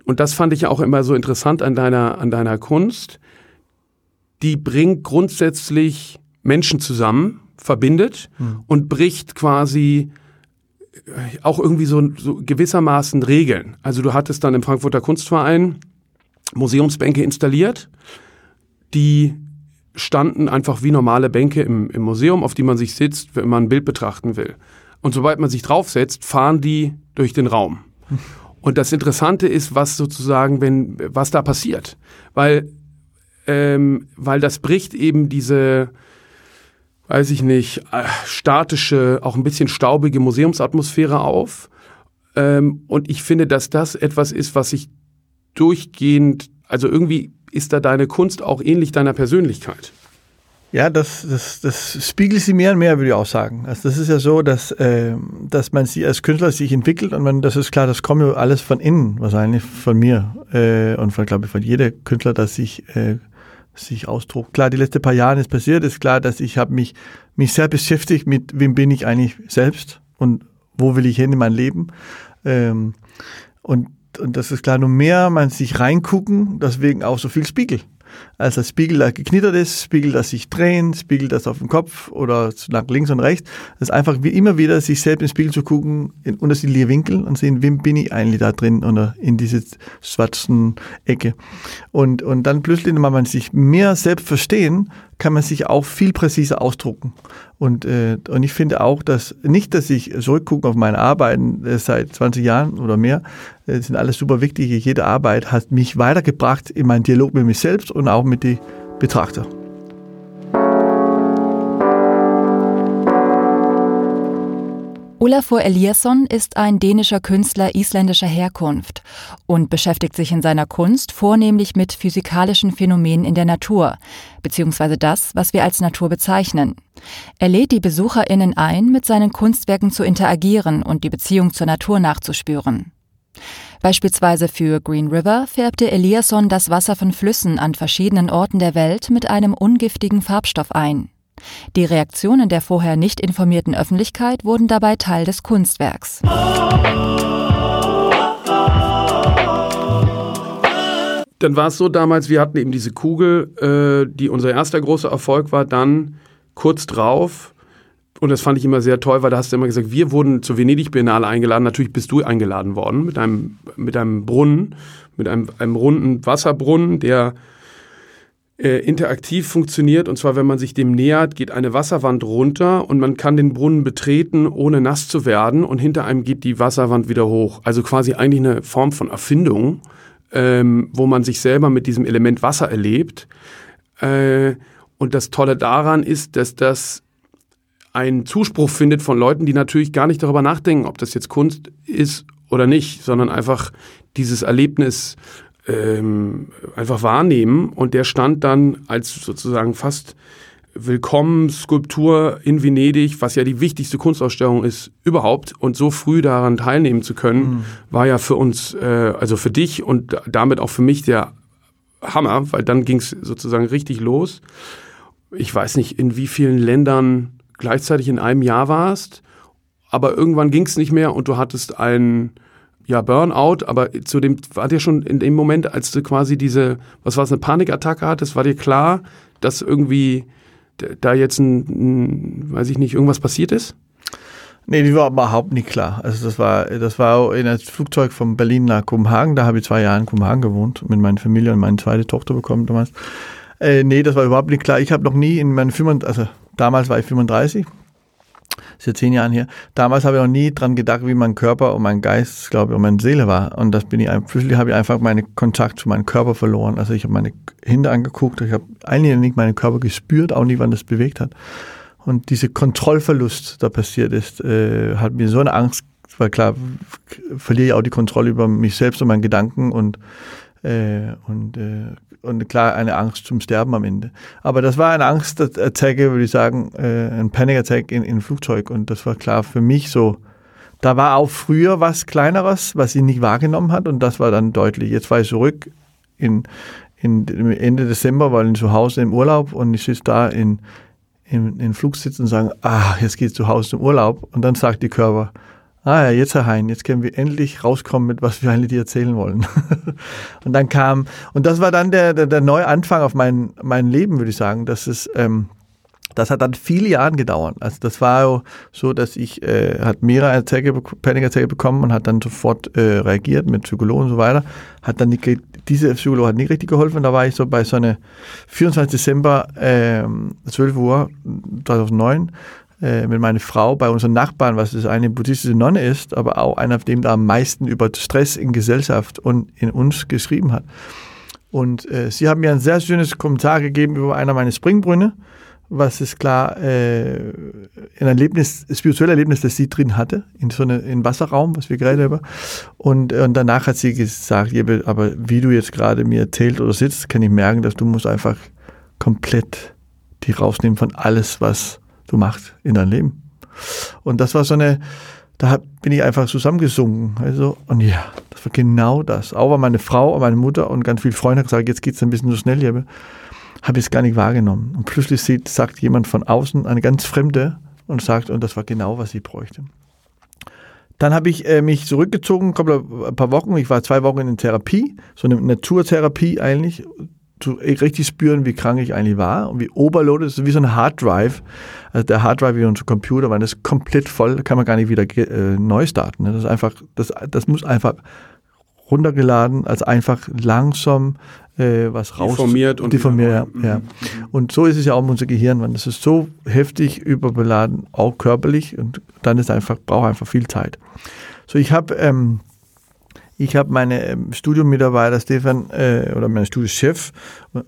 und das fand ich auch immer so interessant an deiner, an deiner Kunst, die bringt grundsätzlich Menschen zusammen, verbindet mhm. und bricht quasi äh, auch irgendwie so, so gewissermaßen Regeln. Also du hattest dann im Frankfurter Kunstverein Museumsbänke installiert, die standen einfach wie normale Bänke im, im Museum, auf die man sich sitzt, wenn man ein Bild betrachten will. Und sobald man sich draufsetzt, fahren die durch den Raum. Und das Interessante ist, was sozusagen, wenn, was da passiert. Weil, ähm, weil das bricht eben diese, weiß ich nicht, äh, statische, auch ein bisschen staubige Museumsatmosphäre auf. Ähm, und ich finde, dass das etwas ist, was sich durchgehend, also irgendwie ist da deine Kunst auch ähnlich deiner Persönlichkeit. Ja, das, das, das spiegelt sie mehr und mehr, würde ich auch sagen. Also das ist ja so, dass, äh, dass man sie als Künstler sich entwickelt und man, das ist klar, das kommt ja alles von innen, wahrscheinlich von mir äh, und von, glaube ich, von jeder Künstler, dass sich äh, sich ausdruckt. Klar, die letzten paar Jahre ist passiert, ist klar, dass ich habe mich, mich sehr beschäftigt mit, wem bin ich eigentlich selbst und wo will ich hin in mein Leben. Ähm, und, und das ist klar, nur mehr man sich reingucken, deswegen auch so viel Spiegel. Also Spiegel, der geknittert ist, Spiegel, das sich drehen, Spiegel, das auf dem Kopf oder nach links und rechts. Das ist einfach wie immer wieder, sich selbst ins Spiegel zu gucken, in unterschiedliche Winkel und sehen, wem bin ich eigentlich da drin oder in diese schwarzen Ecke. Und, und dann plötzlich, wenn man sich mehr selbst verstehen, kann man sich auch viel präziser ausdrucken. Und, äh, und ich finde auch, dass nicht, dass ich zurückgucke auf meine Arbeiten äh, seit 20 Jahren oder mehr, äh, sind alles super wichtige. Jede Arbeit hat mich weitergebracht in meinen Dialog mit mir selbst und auch mit den Betrachtern. Olafur Eliasson ist ein dänischer Künstler isländischer Herkunft und beschäftigt sich in seiner Kunst vornehmlich mit physikalischen Phänomenen in der Natur, beziehungsweise das, was wir als Natur bezeichnen. Er lädt die BesucherInnen ein, mit seinen Kunstwerken zu interagieren und die Beziehung zur Natur nachzuspüren. Beispielsweise für Green River färbte Eliasson das Wasser von Flüssen an verschiedenen Orten der Welt mit einem ungiftigen Farbstoff ein. Die Reaktionen der vorher nicht informierten Öffentlichkeit wurden dabei Teil des Kunstwerks. Dann war es so damals, wir hatten eben diese Kugel, äh, die unser erster großer Erfolg war, dann kurz drauf, und das fand ich immer sehr toll, weil da hast du immer gesagt, wir wurden zur Venedig-Biennale eingeladen. Natürlich bist du eingeladen worden mit einem, mit einem Brunnen, mit einem, einem runden Wasserbrunnen, der äh, interaktiv funktioniert. Und zwar, wenn man sich dem nähert, geht eine Wasserwand runter und man kann den Brunnen betreten, ohne nass zu werden. Und hinter einem geht die Wasserwand wieder hoch. Also quasi eigentlich eine Form von Erfindung, ähm, wo man sich selber mit diesem Element Wasser erlebt. Äh, und das Tolle daran ist, dass das einen Zuspruch findet von Leuten, die natürlich gar nicht darüber nachdenken, ob das jetzt Kunst ist oder nicht, sondern einfach dieses Erlebnis ähm, einfach wahrnehmen. Und der stand dann als sozusagen fast Willkommen-Skulptur in Venedig, was ja die wichtigste Kunstausstellung ist überhaupt. Und so früh daran teilnehmen zu können, mhm. war ja für uns, äh, also für dich und damit auch für mich der Hammer, weil dann ging es sozusagen richtig los. Ich weiß nicht, in wie vielen Ländern gleichzeitig in einem Jahr warst, aber irgendwann ging es nicht mehr und du hattest einen ja, Burnout, aber zu dem war dir schon in dem Moment, als du quasi diese, was war es, eine Panikattacke hattest, war dir klar, dass irgendwie da jetzt ein, ein, weiß ich nicht, irgendwas passiert ist? Nee, die war überhaupt nicht klar. Also das war, das war in einem Flugzeug von Berlin nach Kopenhagen. Da habe ich zwei Jahre in Kopenhagen gewohnt, mit meiner Familie und meine zweite Tochter bekommen damals. Äh, nee, das war überhaupt nicht klar. Ich habe noch nie in meinen 35, also damals war ich 35, ist ja zehn Jahre her. Damals habe ich noch nie dran gedacht, wie mein Körper und mein Geist, glaube ich, und meine Seele war. Und das bin ich, plötzlich habe ich einfach meinen Kontakt zu meinem Körper verloren. Also ich habe meine Hände angeguckt, ich habe eigentlich nicht meinen Körper gespürt, auch nicht, wann das bewegt hat. Und diese Kontrollverlust, da passiert ist, äh, hat mir so eine Angst, weil klar, verliere ich auch die Kontrolle über mich selbst und meinen Gedanken und äh, und, äh, und klar eine Angst zum Sterben am Ende. Aber das war eine Angstattacke, würde ich sagen, äh, ein Panic Attack in, in Flugzeug. Und das war klar für mich so. Da war auch früher was Kleineres, was sie nicht wahrgenommen hat. Und das war dann deutlich. Jetzt war ich zurück in, in, Ende Dezember, weil ich zu Hause im Urlaub und ich sitze da in, in, in Flug und sagen, ah, jetzt geht's zu Hause zum Urlaub. Und dann sagt die Körper, ah ja, jetzt Herr Hein, jetzt können wir endlich rauskommen mit, was wir eigentlich erzählen wollen. und dann kam, und das war dann der, der, der neue Anfang auf mein, mein Leben, würde ich sagen. Das ist, ähm, das hat dann viele Jahre gedauert. Also das war so, dass ich äh, hat mehrere Attacke, Panic-Attacke bekommen und hat dann sofort äh, reagiert mit Psychologen und so weiter. Hat dann nicht, diese Psychologe hat nicht richtig geholfen. Da war ich so bei so einer 24. Dezember äh, 12 Uhr 2009 äh, mit meiner Frau bei unseren Nachbarn, was ist eine buddhistische Nonne ist, aber auch einer, dem da am meisten über Stress in Gesellschaft und in uns geschrieben hat. Und äh, sie haben mir ein sehr schönes Kommentar gegeben über einer meiner Springbrünne was ist klar äh, ein Erlebnis, ein spirituelles Erlebnis, das sie drin hatte, in so einem Wasserraum, was wir gerade über. Und, und danach hat sie gesagt, aber wie du jetzt gerade mir erzählt oder sitzt, kann ich merken, dass du musst einfach komplett die rausnehmen von alles, was du machst in deinem Leben. Und das war so eine, da bin ich einfach zusammengesunken. Also, und ja, das war genau das. Auch meine Frau und meine Mutter und ganz viele Freunde gesagt, jetzt geht's ein bisschen zu schnell hier habe ich es gar nicht wahrgenommen. Und plötzlich sieht, sagt jemand von außen, eine ganz Fremde, und sagt, und das war genau, was ich bräuchte. Dann habe ich äh, mich zurückgezogen, ein paar Wochen. Ich war zwei Wochen in Therapie, so eine Naturtherapie eigentlich, zu richtig spüren, wie krank ich eigentlich war und wie overloaded ist, wie so ein Harddrive. Also der Harddrive wie unser Computer, weil das ist komplett voll, da kann man gar nicht wieder äh, neu starten. Ne? Das ist einfach, das, das muss einfach runtergeladen, als einfach langsam äh, was raus. Deformiert und deformiert, ja, ja. Und so ist es ja auch in unser Gehirn, man. Das ist so heftig überbeladen, auch körperlich, und dann ist einfach, braucht einfach viel Zeit. So, ich habe ähm, ich habe meine ähm, Studiummitarbeiter Stefan äh, oder mein Studiochef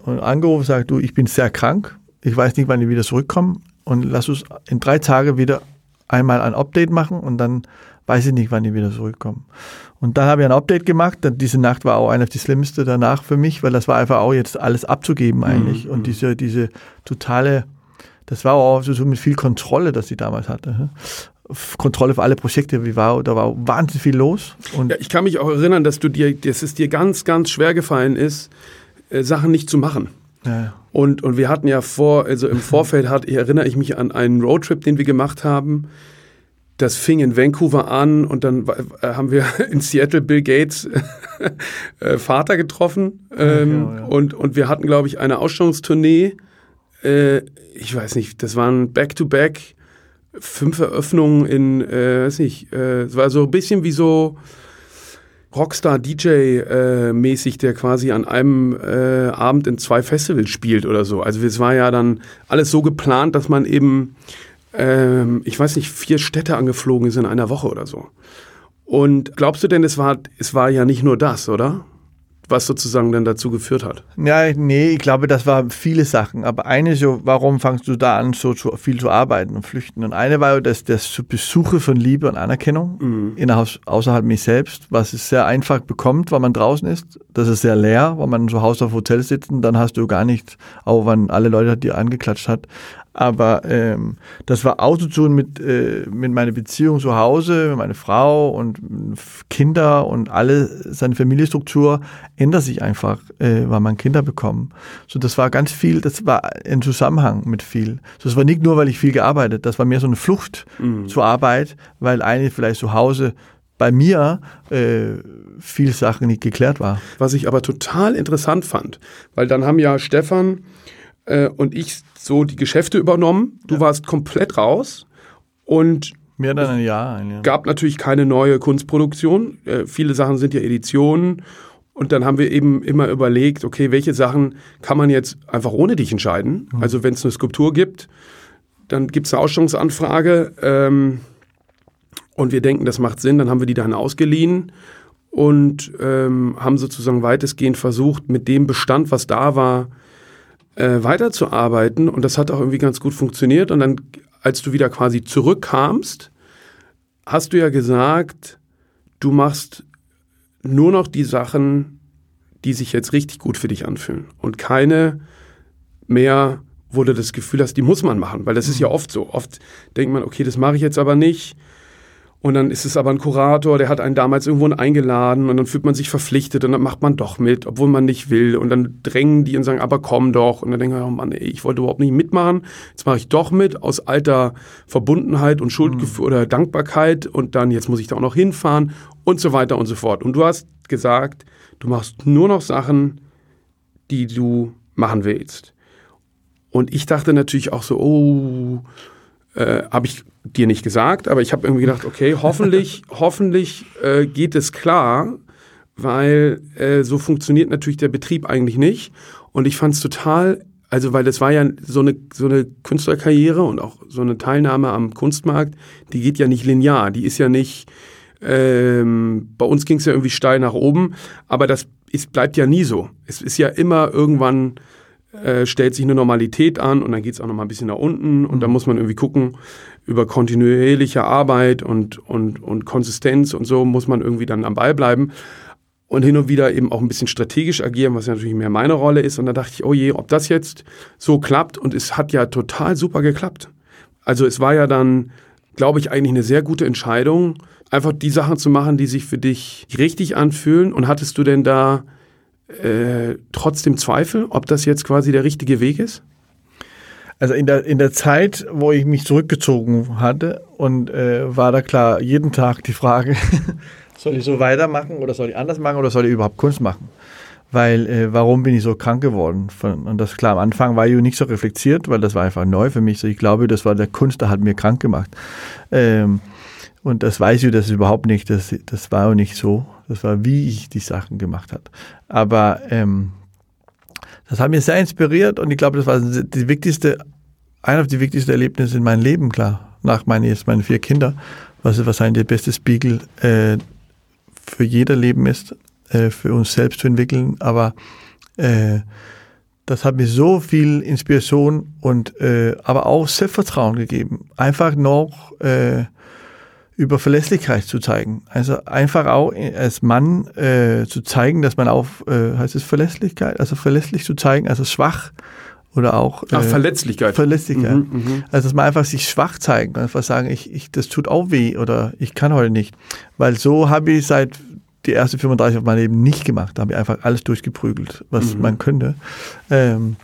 angerufen und gesagt, du, ich bin sehr krank, ich weiß nicht, wann ich wieder zurückkomme und lass uns in drei Tagen wieder einmal ein Update machen und dann weiß ich nicht, wann ich wieder zurückkomme. Und dann habe ich ein Update gemacht. Diese Nacht war auch eine die schlimmste danach für mich, weil das war einfach auch jetzt alles abzugeben eigentlich. Mhm. Und diese, diese totale, das war auch so mit viel Kontrolle, dass sie damals hatte. Kontrolle für alle Projekte, wie war, da war wahnsinnig viel los. Und ja, ich kann mich auch erinnern, dass du dir, dass es dir ganz, ganz schwer gefallen ist, äh, Sachen nicht zu machen. Ja. Und, und wir hatten ja vor, also im Vorfeld hat, erinnere ich mich an einen Roadtrip, den wir gemacht haben das fing in Vancouver an und dann äh, haben wir in Seattle Bill Gates äh, Vater getroffen ähm, ja, genau, ja. Und, und wir hatten, glaube ich, eine Ausstellungstournee. Äh, ich weiß nicht, das waren Back-to-Back, -back, fünf Eröffnungen in, äh, weiß nicht, äh, es war so ein bisschen wie so Rockstar-DJ-mäßig, äh, der quasi an einem äh, Abend in zwei Festivals spielt oder so. Also es war ja dann alles so geplant, dass man eben ähm, ich weiß nicht, vier Städte angeflogen ist in einer Woche oder so. Und glaubst du denn, es war, es war ja nicht nur das, oder? Was sozusagen dann dazu geführt hat? Ja, nee, ich glaube, das war viele Sachen. Aber eine so, warum fangst du da an, so viel zu arbeiten und flüchten? Und eine war das, das Besuche von Liebe und Anerkennung mhm. innerhalb, außerhalb mich selbst, was es sehr einfach bekommt, weil man draußen ist. Das ist sehr leer, weil man zu Hause auf Hotel sitzt und dann hast du gar nichts, auch wenn alle Leute die angeklatscht hat, aber ähm, das war auch zu tun mit, äh, mit meiner Beziehung zu Hause, mit meiner Frau und Kinder und alle, seine Familienstruktur ändert sich einfach, äh, weil man Kinder bekommen. So, das war ganz viel, das war ein Zusammenhang mit viel. So, das war nicht nur, weil ich viel gearbeitet, das war mehr so eine Flucht mhm. zur Arbeit, weil eigentlich vielleicht zu Hause bei mir äh, viel Sachen nicht geklärt war. Was ich aber total interessant fand, weil dann haben ja Stefan äh, und ich so die Geschäfte übernommen. Du ja. warst komplett raus und Mehr dann ein Jahr. Ja. gab natürlich keine neue Kunstproduktion. Äh, viele Sachen sind ja Editionen. Und dann haben wir eben immer überlegt, okay, welche Sachen kann man jetzt einfach ohne dich entscheiden? Mhm. Also wenn es eine Skulptur gibt, dann gibt es eine Ausstellungsanfrage ähm, und wir denken, das macht Sinn, dann haben wir die dann ausgeliehen und ähm, haben sozusagen weitestgehend versucht, mit dem Bestand, was da war, äh, weiterzuarbeiten und das hat auch irgendwie ganz gut funktioniert. Und dann, als du wieder quasi zurückkamst, hast du ja gesagt, du machst nur noch die Sachen, die sich jetzt richtig gut für dich anfühlen und keine mehr, wo du das Gefühl hast, die muss man machen, weil das ist ja mhm. oft so. Oft denkt man, okay, das mache ich jetzt aber nicht. Und dann ist es aber ein Kurator, der hat einen damals irgendwo eingeladen und dann fühlt man sich verpflichtet und dann macht man doch mit, obwohl man nicht will. Und dann drängen die und sagen, aber komm doch. Und dann denke ich, oh Mann, ey, ich wollte überhaupt nicht mitmachen. Jetzt mache ich doch mit aus alter Verbundenheit und Schuldgefühl mhm. oder Dankbarkeit und dann jetzt muss ich da auch noch hinfahren und so weiter und so fort. Und du hast gesagt, du machst nur noch Sachen, die du machen willst. Und ich dachte natürlich auch so, oh, äh, habe ich dir nicht gesagt, aber ich habe irgendwie gedacht, okay, hoffentlich, hoffentlich äh, geht es klar, weil äh, so funktioniert natürlich der Betrieb eigentlich nicht. Und ich fand es total, also weil das war ja so eine, so eine Künstlerkarriere und auch so eine Teilnahme am Kunstmarkt, die geht ja nicht linear, die ist ja nicht, ähm, bei uns ging es ja irgendwie steil nach oben, aber das ist, bleibt ja nie so. Es ist ja immer irgendwann äh, stellt sich eine Normalität an und dann geht es auch noch mal ein bisschen nach unten und mhm. dann muss man irgendwie gucken, über kontinuierliche Arbeit und, und, und Konsistenz und so muss man irgendwie dann am Ball bleiben und hin und wieder eben auch ein bisschen strategisch agieren, was ja natürlich mehr meine Rolle ist. Und da dachte ich, oh je, ob das jetzt so klappt und es hat ja total super geklappt. Also es war ja dann, glaube ich, eigentlich eine sehr gute Entscheidung, einfach die Sachen zu machen, die sich für dich richtig anfühlen. Und hattest du denn da äh, trotzdem Zweifel, ob das jetzt quasi der richtige Weg ist? Also in der, in der Zeit, wo ich mich zurückgezogen hatte und äh, war da klar jeden Tag die Frage, soll ich so weitermachen oder soll ich anders machen oder soll ich überhaupt Kunst machen? Weil, äh, warum bin ich so krank geworden? und das klar, am Anfang war ich nicht so reflektiert, weil das war einfach neu für mich. So, ich glaube, das war der Kunst, der hat mir krank gemacht. Ähm, und das weiß ich das überhaupt nicht. Das, das war auch nicht so. Das war, wie ich die Sachen gemacht habe. Aber ähm, das hat mich sehr inspiriert und ich glaube, das war die wichtigste, einer der wichtigsten Erlebnisse in meinem Leben, klar. Nach meinen, jetzt meinen vier Kindern, was wahrscheinlich der beste Spiegel äh, für jeder Leben ist, äh, für uns selbst zu entwickeln. Aber äh, das hat mir so viel Inspiration und äh, aber auch Selbstvertrauen gegeben. Einfach noch äh, über Verlässlichkeit zu zeigen. Also einfach auch als Mann äh, zu zeigen, dass man auch, äh, heißt es Verlässlichkeit, also verlässlich zu zeigen, also schwach oder auch äh, Ach, Verletzlichkeit. Verletzlichkeit. Mhm, mhm, also dass man einfach sich schwach zeigen, einfach sagen, ich, ich, das tut auch weh oder ich kann heute nicht. Weil so habe ich seit die ersten 35 auf meinem Leben nicht gemacht. Da habe ich einfach alles durchgeprügelt, was mhm. man könnte. Ähm,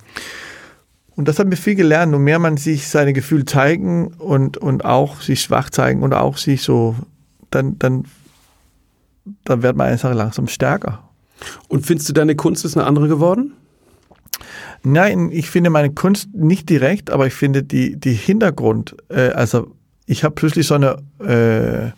und das hat mir viel gelernt. Und mehr man sich seine Gefühle zeigen und, und auch sich schwach zeigen und auch sich so, dann, dann, dann wird man einfach langsam stärker. Und findest du deine Kunst ist eine andere geworden? Nein, ich finde meine Kunst nicht direkt, aber ich finde die, die Hintergrund, äh, also ich habe plötzlich so eine, äh,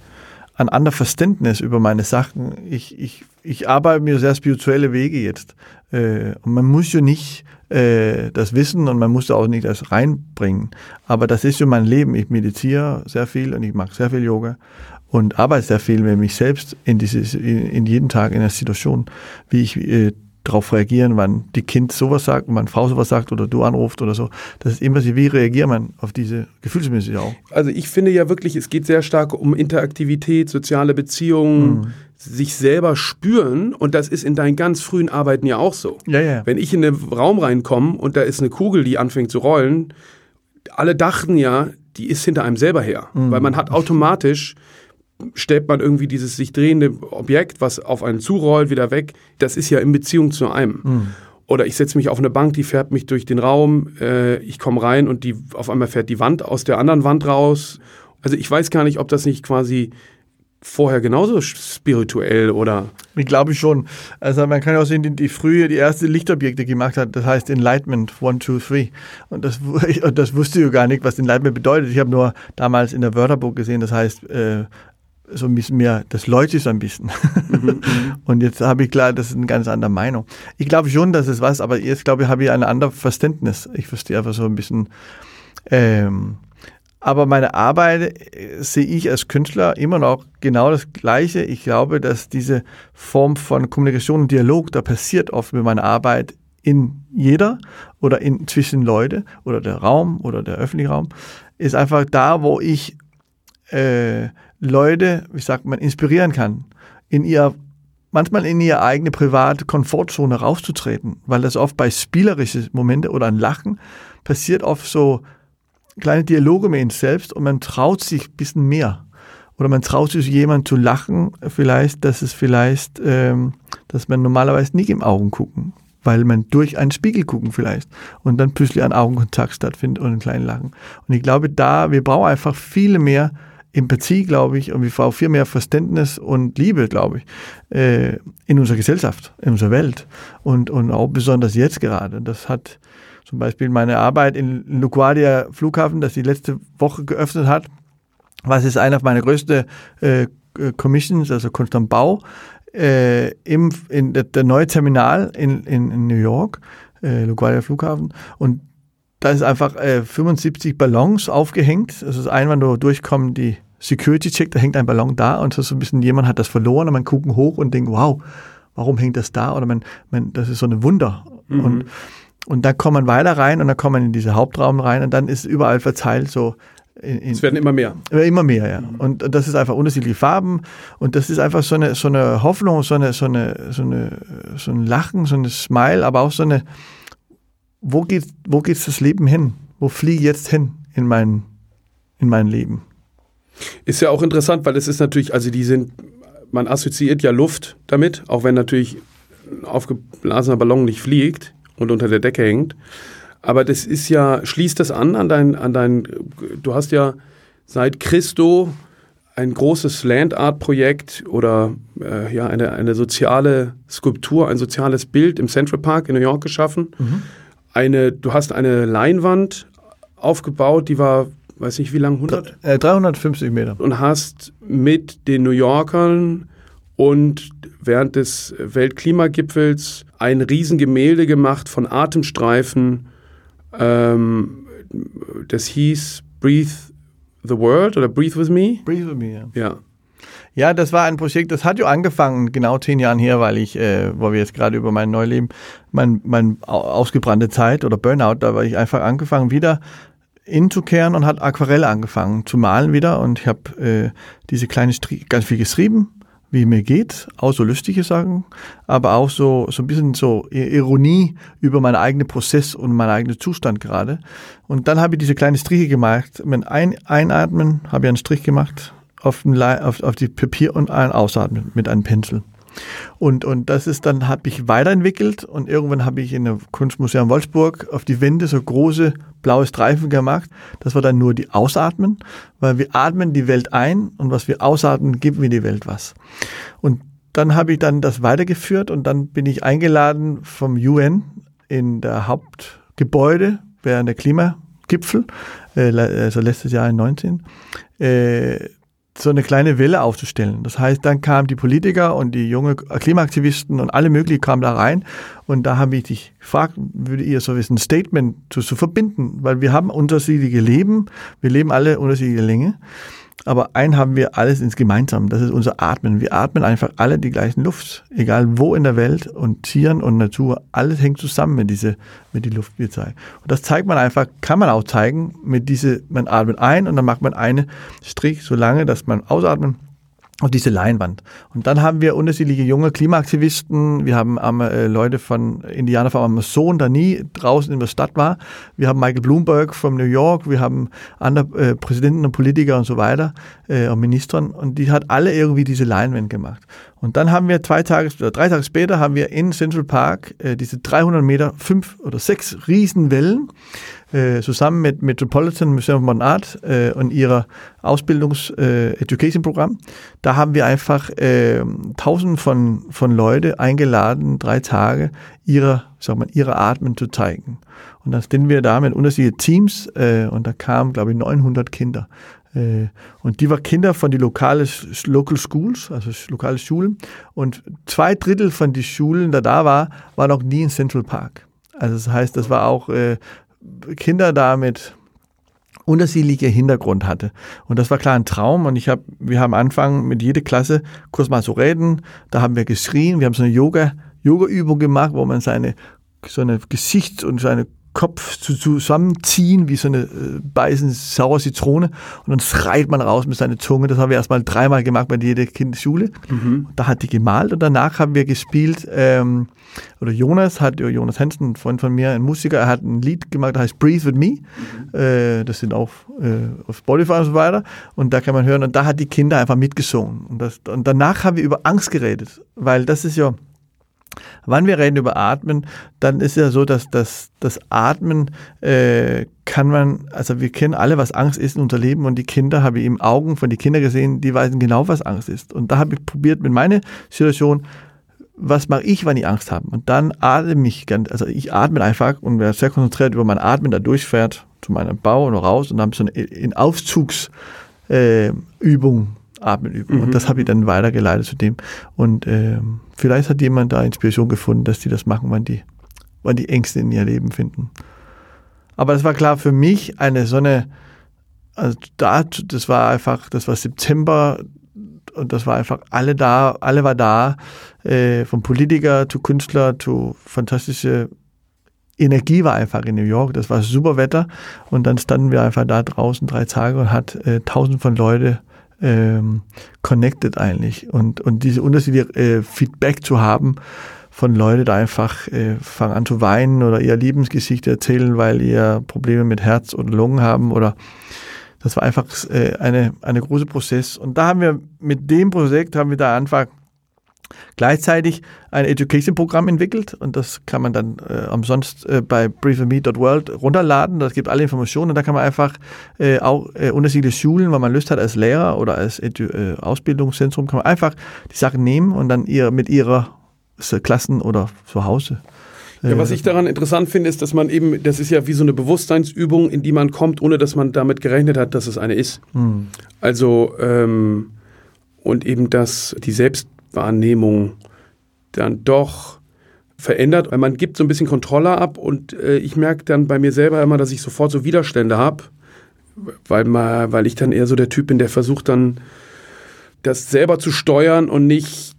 ein anderes Verständnis über meine Sachen. Ich, ich, ich arbeite mir sehr spirituelle Wege jetzt. Äh, und man muss ja nicht äh, das Wissen und man muss da auch nicht das reinbringen. Aber das ist so mein Leben. Ich meditiere sehr viel und ich mache sehr viel Yoga und arbeite sehr viel mit mich selbst in dieses, in, in jeden Tag in der Situation, wie ich äh, darauf reagieren, wann die Kind sowas sagt, wann Frau sowas sagt oder du anruft oder so. Das ist immer so, wie reagiert man auf diese gefühlsmäßig auch. Also ich finde ja wirklich, es geht sehr stark um Interaktivität, soziale Beziehungen, mhm sich selber spüren und das ist in deinen ganz frühen Arbeiten ja auch so. Ja, ja. Wenn ich in einen Raum reinkomme und da ist eine Kugel, die anfängt zu rollen, alle dachten ja, die ist hinter einem selber her, mhm. weil man hat automatisch stellt man irgendwie dieses sich drehende Objekt, was auf einen zurollt, wieder weg. Das ist ja in Beziehung zu einem. Mhm. Oder ich setze mich auf eine Bank, die fährt mich durch den Raum, äh, ich komme rein und die auf einmal fährt die Wand aus der anderen Wand raus. Also ich weiß gar nicht, ob das nicht quasi vorher genauso spirituell oder? Ich glaube schon. Also man kann ja auch sehen, die, die früher die erste Lichtobjekte gemacht hat, das heißt Enlightenment 1, 2, 3. Und das, und das wusste ich gar nicht, was Enlightenment bedeutet. Ich habe nur damals in der Wörterbuch gesehen, das heißt äh, so ein bisschen mehr, das leuchtet so ein bisschen. Mhm, mhm. und jetzt habe ich klar, das ist eine ganz andere Meinung. Ich glaube schon, dass es was, aber jetzt glaube ich, habe ich ein anderes Verständnis. Ich verstehe einfach so ein bisschen ähm, aber meine Arbeit äh, sehe ich als Künstler immer noch genau das Gleiche. Ich glaube, dass diese Form von Kommunikation und Dialog, da passiert oft mit meiner Arbeit in jeder oder in zwischen Leute oder der Raum oder der öffentliche Raum, ist einfach da, wo ich äh, Leute, wie sagt man, inspirieren kann, in ihr manchmal in ihre eigene private Komfortzone rauszutreten, weil das oft bei spielerischen Momente oder ein Lachen passiert oft so kleine Dialoge mit ihnen selbst und man traut sich ein bisschen mehr. oder man traut sich jemand zu lachen, vielleicht, dass es vielleicht, ähm, dass man normalerweise nicht im Augen gucken, weil man durch einen Spiegel gucken vielleicht und dann plötzlich ein Augenkontakt stattfindet und ein kleines Lachen. Und ich glaube, da, wir brauchen einfach viel mehr Empathie, glaube ich, und wir brauchen viel mehr Verständnis und Liebe, glaube ich, äh, in unserer Gesellschaft, in unserer Welt und, und auch besonders jetzt gerade. Das hat zum Beispiel meine Arbeit in LaGuardia Flughafen, das die letzte Woche geöffnet hat, was ist einer meiner größten äh, Commissions, also Kunst am Bau, äh, im, in der, der neue Terminal in, in, in New York, äh, LaGuardia Flughafen. Und da ist einfach äh, 75 Ballons aufgehängt. Das ist ein, wenn du durchkommst, die Security Check, da hängt ein Ballon da und so ein bisschen, jemand hat das verloren und man guckt hoch und denkt, wow, warum hängt das da? Oder man, man das ist so ein Wunder. Mhm. Und, und dann kommt man weiter rein und dann kommt man in diese Hauptraum rein und dann ist überall verteilt so in, in, es werden immer mehr. Immer mehr, ja. Mhm. Und das ist einfach unterschiedliche Farben und das ist einfach so eine, so eine Hoffnung, so, eine, so, eine, so, eine, so ein Lachen, so ein Smile, aber auch so eine, wo geht, wo geht das Leben hin? Wo fliege ich jetzt hin in mein, in mein Leben? Ist ja auch interessant, weil es ist natürlich, also die sind, man assoziiert ja Luft damit, auch wenn natürlich ein aufgeblasener Ballon nicht fliegt und unter der Decke hängt. Aber das ist ja, schließt das an an dein, an dein, du hast ja seit Christo ein großes Land-Art-Projekt oder äh, ja, eine, eine soziale Skulptur, ein soziales Bild im Central Park in New York geschaffen. Mhm. Eine, du hast eine Leinwand aufgebaut, die war, weiß nicht wie lang, 100? Äh, 350 Meter. Und hast mit den New Yorkern und während des Weltklimagipfels ein Riesengemälde gemacht von Atemstreifen, ähm, das hieß Breathe the World oder Breathe with Me. Breathe with Me, ja. Ja. Ja, das war ein Projekt, das hat ja angefangen, genau zehn Jahren her, weil ich, äh, wo wir jetzt gerade über mein Neuleben, mein, mein ausgebrannte Zeit oder Burnout, da war ich einfach angefangen, wieder inzukehren und hat Aquarelle angefangen zu malen wieder und ich habe äh, diese kleine Strie ganz viel geschrieben wie mir geht, auch so lustige Sachen, aber auch so, so ein bisschen so Ironie über meinen eigenen Prozess und meinen eigenen Zustand gerade. Und dann habe ich diese kleine Striche gemacht. Mit ein, Einatmen habe ich einen Strich gemacht auf, auf, auf die Papier und Ausatmen mit einem Pinsel. Und, und das ist dann, habe ich weiterentwickelt und irgendwann habe ich in der Kunstmuseum Wolfsburg auf die Wände so große blaue Streifen gemacht. Das war dann nur die Ausatmen, weil wir atmen die Welt ein und was wir ausatmen, geben wir die Welt was. Und dann habe ich dann das weitergeführt und dann bin ich eingeladen vom UN in der Hauptgebäude während der Klimagipfel, äh, also letztes Jahr in 19, äh, so eine kleine Welle aufzustellen. Das heißt, dann kamen die Politiker und die junge Klimaaktivisten und alle möglichen kamen da rein. Und da habe ich dich gefragt, würde ihr so ein Statement zu, zu verbinden, weil wir haben unterschiedliche Leben, wir leben alle unterschiedliche Länge aber ein haben wir alles ins Gemeinsam, das ist unser Atmen. Wir atmen einfach alle die gleichen Luft, egal wo in der Welt und Tieren und Natur, alles hängt zusammen mit diese, mit die Luft, wir zeigen. Und das zeigt man einfach, kann man auch zeigen, mit diese, man atmet ein und dann macht man einen Strich so lange, dass man ausatmet auf diese Leinwand. Und dann haben wir unterschiedliche junge Klimaaktivisten. Wir haben äh, Leute von Indianer vom Amazon, da nie draußen in der Stadt war. Wir haben Michael Bloomberg von New York. Wir haben andere äh, Präsidenten und Politiker und so weiter äh, und Ministern. Und die hat alle irgendwie diese Leinwand gemacht. Und dann haben wir zwei Tage oder drei Tage später haben wir in Central Park diese 300 Meter, fünf oder sechs Riesenwellen äh, zusammen mit Metropolitan Museum of Modern Art äh, und ihrer Ausbildungs-Education-Programm. Äh, da haben wir einfach äh, tausend von, von Leute eingeladen, drei Tage, ihre, sag mal, ihre Atmen zu zeigen. Und dann sind wir da mit unterschiedlichen Teams äh, und da kamen, glaube ich, 900 Kinder. Äh, und die waren Kinder von den lokalen Local Schools, also lokale Schulen. Und zwei Drittel von den Schulen, da da war, waren noch nie in Central Park. Also das heißt, das war auch äh, Kinder da mit unterschiedlicher Hintergrund hatte. Und das war klar ein Traum. Und ich habe, wir haben angefangen mit jeder Klasse kurz mal zu reden. Da haben wir geschrien. Wir haben so eine Yoga, Yoga-Übung gemacht, wo man seine, so eine Gesicht und seine Kopf zu, zusammenziehen, wie so eine äh, beißen saure Zitrone und dann schreit man raus mit seiner Zunge. Das haben wir erstmal dreimal gemacht bei jeder Kinderschule. Mhm. Da hat die gemalt und danach haben wir gespielt, ähm, oder Jonas hat, Jonas Hansen, ein Freund von mir, ein Musiker, er hat ein Lied gemacht, das heißt Breathe With Me. Mhm. Äh, das sind auch äh, auf Spotify und so weiter. Und da kann man hören, und da hat die Kinder einfach mitgesungen. Und, das, und danach haben wir über Angst geredet, weil das ist ja, Wann wir reden über Atmen, dann ist ja so, dass das, das Atmen äh, kann man, also wir kennen alle, was Angst ist in unser Leben und die Kinder, habe ich im Augen von den Kindern gesehen, die wissen genau, was Angst ist. Und da habe ich probiert mit meiner Situation, was mache ich, wenn ich Angst habe? Und dann atme ich also ich atme einfach und wer sehr konzentriert über mein Atmen da durchfährt zu meinem Bau und raus und dann so eine in Aufzugsübung äh, Atmenübung. Mhm. Und das habe ich dann weitergeleitet zu dem. Und ähm, vielleicht hat jemand da Inspiration gefunden, dass die das machen, wann die, wann die Ängste in ihr Leben finden. Aber das war klar für mich eine so eine, also da, das war einfach, das war September und das war einfach alle da, alle war da, äh, vom Politiker zu Künstler zu fantastische Energie war einfach in New York. Das war super Wetter und dann standen wir einfach da draußen drei Tage und hat äh, tausend von Leute ähm, connected eigentlich und, und diese unterschiedliche äh, Feedback zu haben von Leuten, die einfach äh, fangen an zu weinen oder ihr Lebensgeschichte erzählen, weil ihr Probleme mit Herz oder Lungen haben oder das war einfach äh, eine, eine große Prozess. Und da haben wir mit dem Projekt haben wir da einfach Gleichzeitig ein Education-Programm entwickelt und das kann man dann äh, umsonst äh, bei briefme.world runterladen. Das gibt alle Informationen und da kann man einfach äh, auch äh, unterschiedliche Schulen, wenn man Lust hat als Lehrer oder als Edu äh, Ausbildungszentrum, kann man einfach die Sachen nehmen und dann ihr mit ihrer Klassen oder zu Hause ja, was ich daran interessant finde, ist, dass man eben, das ist ja wie so eine Bewusstseinsübung, in die man kommt, ohne dass man damit gerechnet hat, dass es eine ist. Hm. Also, ähm, und eben, dass die Selbst Wahrnehmung dann doch verändert, weil man gibt so ein bisschen Kontrolle ab und äh, ich merke dann bei mir selber immer, dass ich sofort so Widerstände habe, weil, weil ich dann eher so der Typ bin, der versucht dann das selber zu steuern und nicht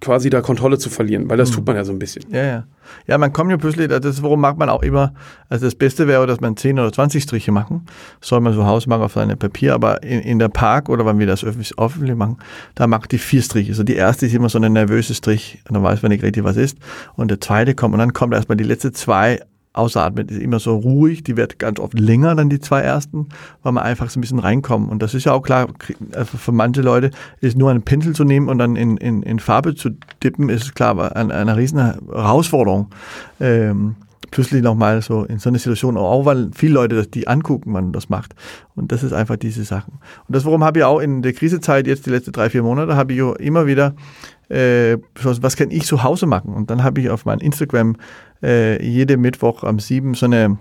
quasi da Kontrolle zu verlieren, weil das mhm. tut man ja so ein bisschen. Ja, ja. Ja, man kommt ja plötzlich, das ist, warum macht man auch immer, also das Beste wäre, dass man 10 oder 20 Striche machen, soll man so Haus machen auf seinem Papier, aber in, in der Park oder wenn wir das öffentlich, öffentlich machen, da macht die vier Striche. Also die erste ist immer so eine nervöse Strich, und dann weiß man nicht richtig, was ist. Und der zweite kommt und dann kommt erstmal die letzten zwei Ausatmen ist immer so ruhig, die wird ganz oft länger dann die zwei ersten, weil man einfach so ein bisschen reinkommt. Und das ist ja auch klar, also für manche Leute ist nur einen Pinsel zu nehmen und dann in, in, in Farbe zu dippen, ist klar eine, eine riesen Herausforderung. Ähm, plötzlich nochmal so in so eine Situation, auch weil viele Leute das, die angucken, man das macht. Und das ist einfach diese Sachen. Und das, warum habe ich auch in der Krisezeit jetzt die letzten drei, vier Monate, habe ich immer wieder äh, was kann ich zu Hause machen? Und dann habe ich auf meinem Instagram äh, jede Mittwoch am 7 so eine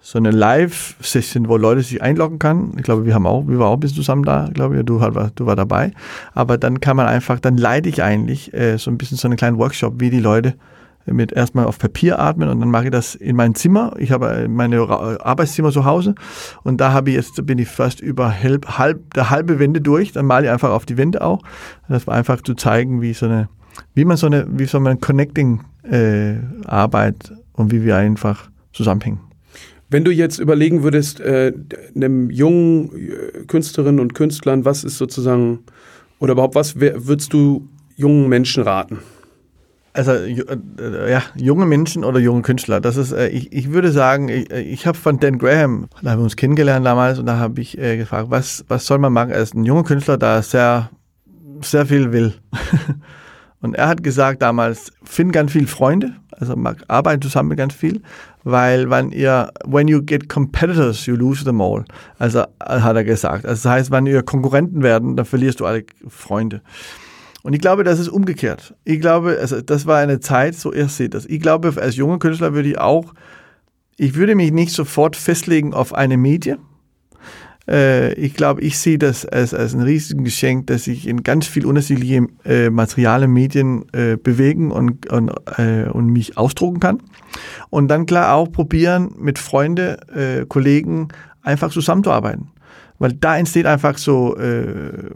so eine Live-Session, wo Leute sich einloggen kann. Ich glaube, wir haben auch, wir waren auch ein bisschen zusammen da, glaube ich, du, du war dabei. Aber dann kann man einfach, dann leite ich eigentlich äh, so ein bisschen so einen kleinen Workshop, wie die Leute mit erstmal auf Papier atmen und dann mache ich das in mein Zimmer. Ich habe meine Arbeitszimmer zu Hause und da habe ich jetzt, bin ich fast über halb, halb, der halbe Wände durch. Dann male ich einfach auf die Wände auch. Das war einfach zu zeigen, wie so eine, wie man so eine, wie so eine Connecting äh, Arbeit und wie wir einfach zusammenhängen. Wenn du jetzt überlegen würdest, äh, einem jungen äh, Künstlerinnen und Künstlern, was ist sozusagen, oder überhaupt was würdest du jungen Menschen raten? Also äh, ja, junge Menschen oder junge Künstler, das ist, äh, ich, ich würde sagen, ich, äh, ich habe von Dan Graham, da haben wir uns kennengelernt damals und da habe ich äh, gefragt, was, was soll man machen als ein junger Künstler, der sehr, sehr viel will. und er hat gesagt damals, find ganz viel Freunde, also arbeiten zusammen mit ganz viel, weil wenn ihr, when you get competitors, you lose them all. Also hat er gesagt. Also das heißt, wenn ihr Konkurrenten werden, dann verlierst du alle Freunde. Und ich glaube, das ist umgekehrt. Ich glaube, also das war eine Zeit, so ihr seht das. Ich glaube, als junger Künstler würde ich auch, ich würde mich nicht sofort festlegen auf eine Medie. Äh, ich glaube, ich sehe das als, als ein riesiges Geschenk, dass sich in ganz viel unterschiedliche äh, Materialien, Medien äh, bewegen und, und, äh, und mich ausdrucken kann. Und dann klar auch probieren, mit Freunden, äh, Kollegen einfach zusammenzuarbeiten. Weil da entsteht einfach so äh,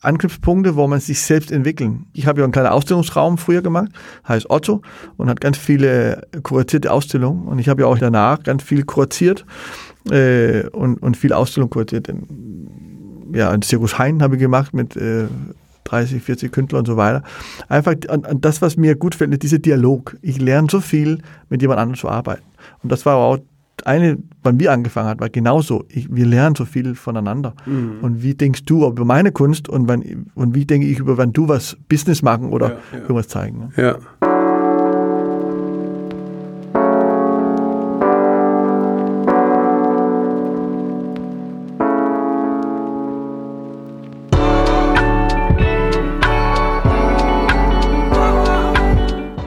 Anknüpfpunkte, wo man sich selbst entwickeln. Ich habe ja einen kleinen Ausstellungsraum früher gemacht, heißt Otto, und hat ganz viele kuratierte Ausstellungen. Und ich habe ja auch danach ganz viel kuratiert äh, und, und viel Ausstellung kuratiert. Ja, ein Zirkus Hein habe ich gemacht mit äh, 30, 40 Künstler und so weiter. Einfach an, an das, was mir gut fällt, ist dieser Dialog. Ich lerne so viel, mit jemand anderem zu arbeiten. Und das war auch eine, wann wir angefangen haben, war genauso. Ich, wir lernen so viel voneinander. Mhm. Und wie denkst du über meine Kunst und, wann, und wie denke ich über, wenn du was Business machen oder ja, ja. irgendwas zeigen. Ne? Ja.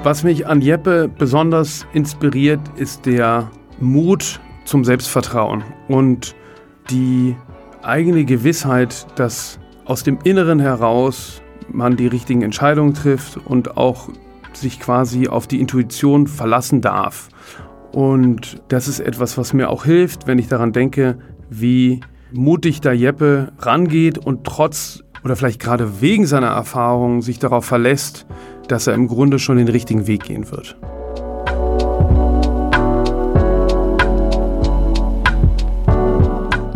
Was mich an Jeppe besonders inspiriert, ist der Mut zum Selbstvertrauen und die eigene Gewissheit, dass aus dem Inneren heraus man die richtigen Entscheidungen trifft und auch sich quasi auf die Intuition verlassen darf. Und das ist etwas, was mir auch hilft, wenn ich daran denke, wie mutig da Jeppe rangeht und trotz oder vielleicht gerade wegen seiner Erfahrungen sich darauf verlässt, dass er im Grunde schon den richtigen Weg gehen wird.